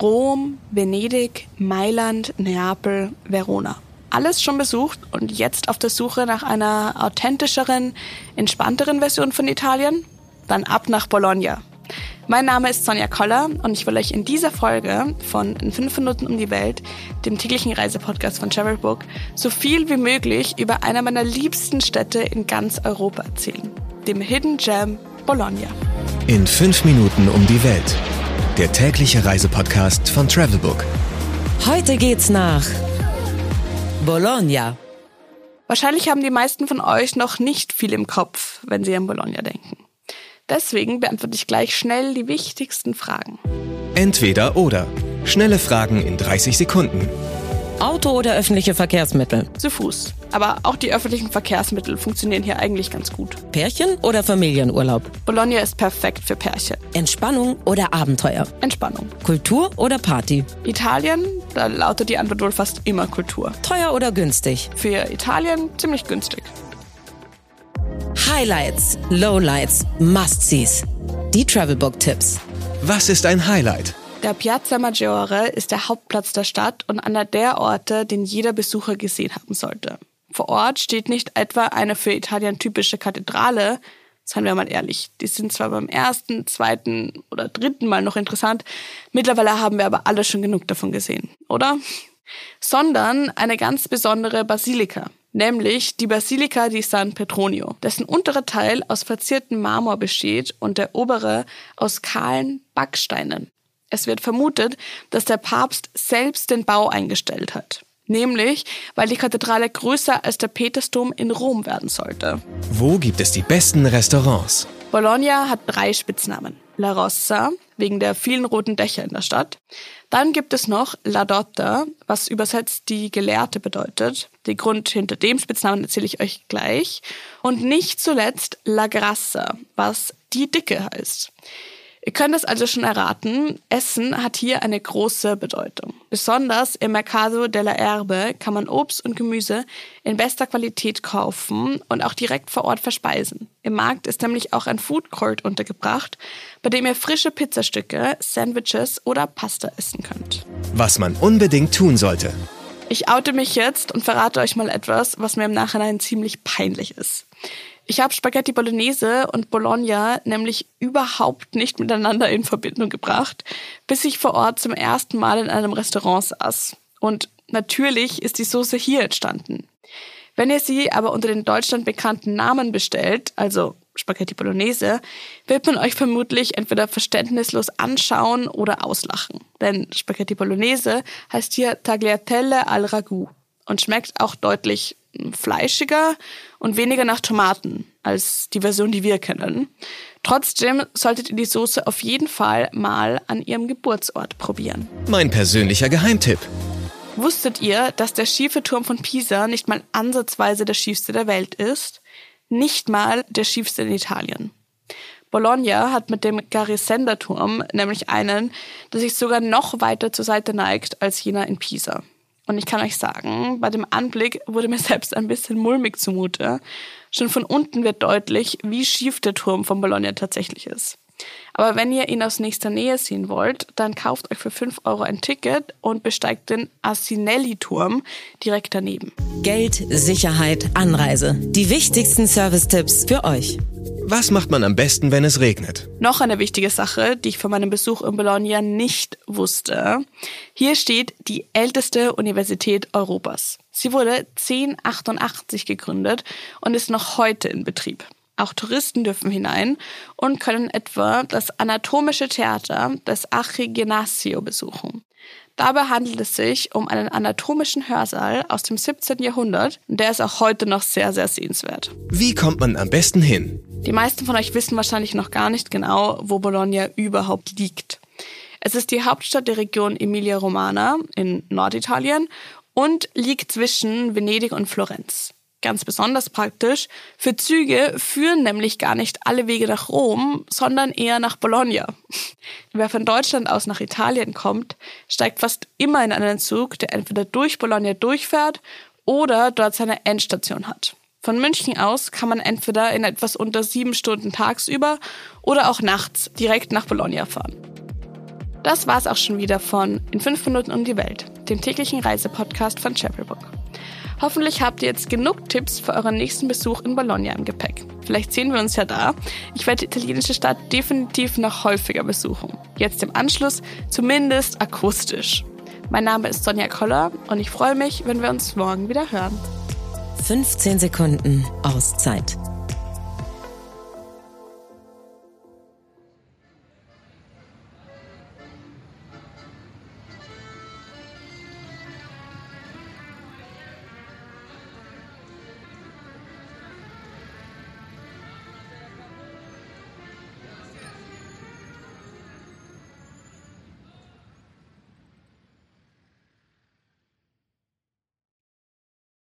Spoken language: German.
Rom, Venedig, Mailand, Neapel, Verona. Alles schon besucht und jetzt auf der Suche nach einer authentischeren, entspannteren Version von Italien? Dann ab nach Bologna. Mein Name ist Sonja Koller und ich will euch in dieser Folge von In 5 Minuten um die Welt, dem täglichen Reisepodcast von Travelbook, so viel wie möglich über eine meiner liebsten Städte in ganz Europa erzählen, dem Hidden Gem Bologna. In 5 Minuten um die Welt, der tägliche Reisepodcast von Travelbook. Heute geht's nach Bologna. Wahrscheinlich haben die meisten von euch noch nicht viel im Kopf, wenn sie an Bologna denken. Deswegen beantworte ich gleich schnell die wichtigsten Fragen. Entweder oder. Schnelle Fragen in 30 Sekunden. Auto oder öffentliche Verkehrsmittel? Zu Fuß. Aber auch die öffentlichen Verkehrsmittel funktionieren hier eigentlich ganz gut. Pärchen oder Familienurlaub? Bologna ist perfekt für Pärchen. Entspannung oder Abenteuer? Entspannung. Kultur oder Party? Italien, da lautet die Antwort wohl fast immer Kultur. Teuer oder günstig? Für Italien ziemlich günstig. Highlights, Lowlights, Must-Sees. Die Travelbook-Tipps. Was ist ein Highlight? Der Piazza Maggiore ist der Hauptplatz der Stadt und einer der Orte, den jeder Besucher gesehen haben sollte. Vor Ort steht nicht etwa eine für Italien typische Kathedrale, seien wir mal ehrlich, die sind zwar beim ersten, zweiten oder dritten Mal noch interessant, mittlerweile haben wir aber alle schon genug davon gesehen, oder? Sondern eine ganz besondere Basilika, nämlich die Basilika di San Petronio, dessen unterer Teil aus verziertem Marmor besteht und der obere aus kahlen Backsteinen. Es wird vermutet, dass der Papst selbst den Bau eingestellt hat. Nämlich, weil die Kathedrale größer als der Petersdom in Rom werden sollte. Wo gibt es die besten Restaurants? Bologna hat drei Spitznamen. La Rossa, wegen der vielen roten Dächer in der Stadt. Dann gibt es noch La Dotta, was übersetzt die Gelehrte bedeutet. Den Grund hinter dem Spitznamen erzähle ich euch gleich. Und nicht zuletzt La Grassa, was die Dicke heißt. Ihr könnt es also schon erraten, Essen hat hier eine große Bedeutung. Besonders im Mercado della Erbe kann man Obst und Gemüse in bester Qualität kaufen und auch direkt vor Ort verspeisen. Im Markt ist nämlich auch ein Food Court untergebracht, bei dem ihr frische Pizzastücke, Sandwiches oder Pasta essen könnt. Was man unbedingt tun sollte. Ich oute mich jetzt und verrate euch mal etwas, was mir im Nachhinein ziemlich peinlich ist. Ich habe Spaghetti Bolognese und Bologna nämlich überhaupt nicht miteinander in Verbindung gebracht, bis ich vor Ort zum ersten Mal in einem Restaurant saß. Und natürlich ist die Soße hier entstanden. Wenn ihr sie aber unter den Deutschland bekannten Namen bestellt, also Spaghetti Bolognese, wird man euch vermutlich entweder verständnislos anschauen oder auslachen. Denn Spaghetti Bolognese heißt hier Tagliatelle al Ragout und schmeckt auch deutlich fleischiger und weniger nach Tomaten als die Version, die wir kennen. Trotzdem solltet ihr die Soße auf jeden Fall mal an ihrem Geburtsort probieren. Mein persönlicher Geheimtipp. Wusstet ihr, dass der schiefe Turm von Pisa nicht mal ansatzweise der schiefste der Welt ist? Nicht mal der schiefste in Italien. Bologna hat mit dem Garisenda-Turm nämlich einen, der sich sogar noch weiter zur Seite neigt als jener in Pisa. Und ich kann euch sagen, bei dem Anblick wurde mir selbst ein bisschen mulmig zumute. Schon von unten wird deutlich, wie schief der Turm von Bologna tatsächlich ist. Aber wenn ihr ihn aus nächster Nähe sehen wollt, dann kauft euch für 5 Euro ein Ticket und besteigt den Asinelli-Turm direkt daneben. Geld, Sicherheit, Anreise. Die wichtigsten Service-Tipps für euch. Was macht man am besten, wenn es regnet? Noch eine wichtige Sache, die ich von meinem Besuch in Bologna nicht wusste. Hier steht die älteste Universität Europas. Sie wurde 1088 gegründet und ist noch heute in Betrieb. Auch Touristen dürfen hinein und können etwa das anatomische Theater des Archi Gymnasio besuchen. Dabei handelt es sich um einen anatomischen Hörsaal aus dem 17. Jahrhundert und der ist auch heute noch sehr, sehr sehenswert. Wie kommt man am besten hin? Die meisten von euch wissen wahrscheinlich noch gar nicht genau, wo Bologna überhaupt liegt. Es ist die Hauptstadt der Region Emilia-Romana in Norditalien und liegt zwischen Venedig und Florenz. Ganz besonders praktisch. Für Züge führen nämlich gar nicht alle Wege nach Rom, sondern eher nach Bologna. Wer von Deutschland aus nach Italien kommt, steigt fast immer in einen Zug, der entweder durch Bologna durchfährt oder dort seine Endstation hat. Von München aus kann man entweder in etwas unter sieben Stunden tagsüber oder auch nachts direkt nach Bologna fahren. Das war's auch schon wieder von In 5 Minuten um die Welt, dem täglichen Reisepodcast von Travelbook. Hoffentlich habt ihr jetzt genug Tipps für euren nächsten Besuch in Bologna im Gepäck. Vielleicht sehen wir uns ja da. Ich werde die italienische Stadt definitiv noch häufiger besuchen. Jetzt im Anschluss zumindest akustisch. Mein Name ist Sonja Koller und ich freue mich, wenn wir uns morgen wieder hören. 15 Sekunden Auszeit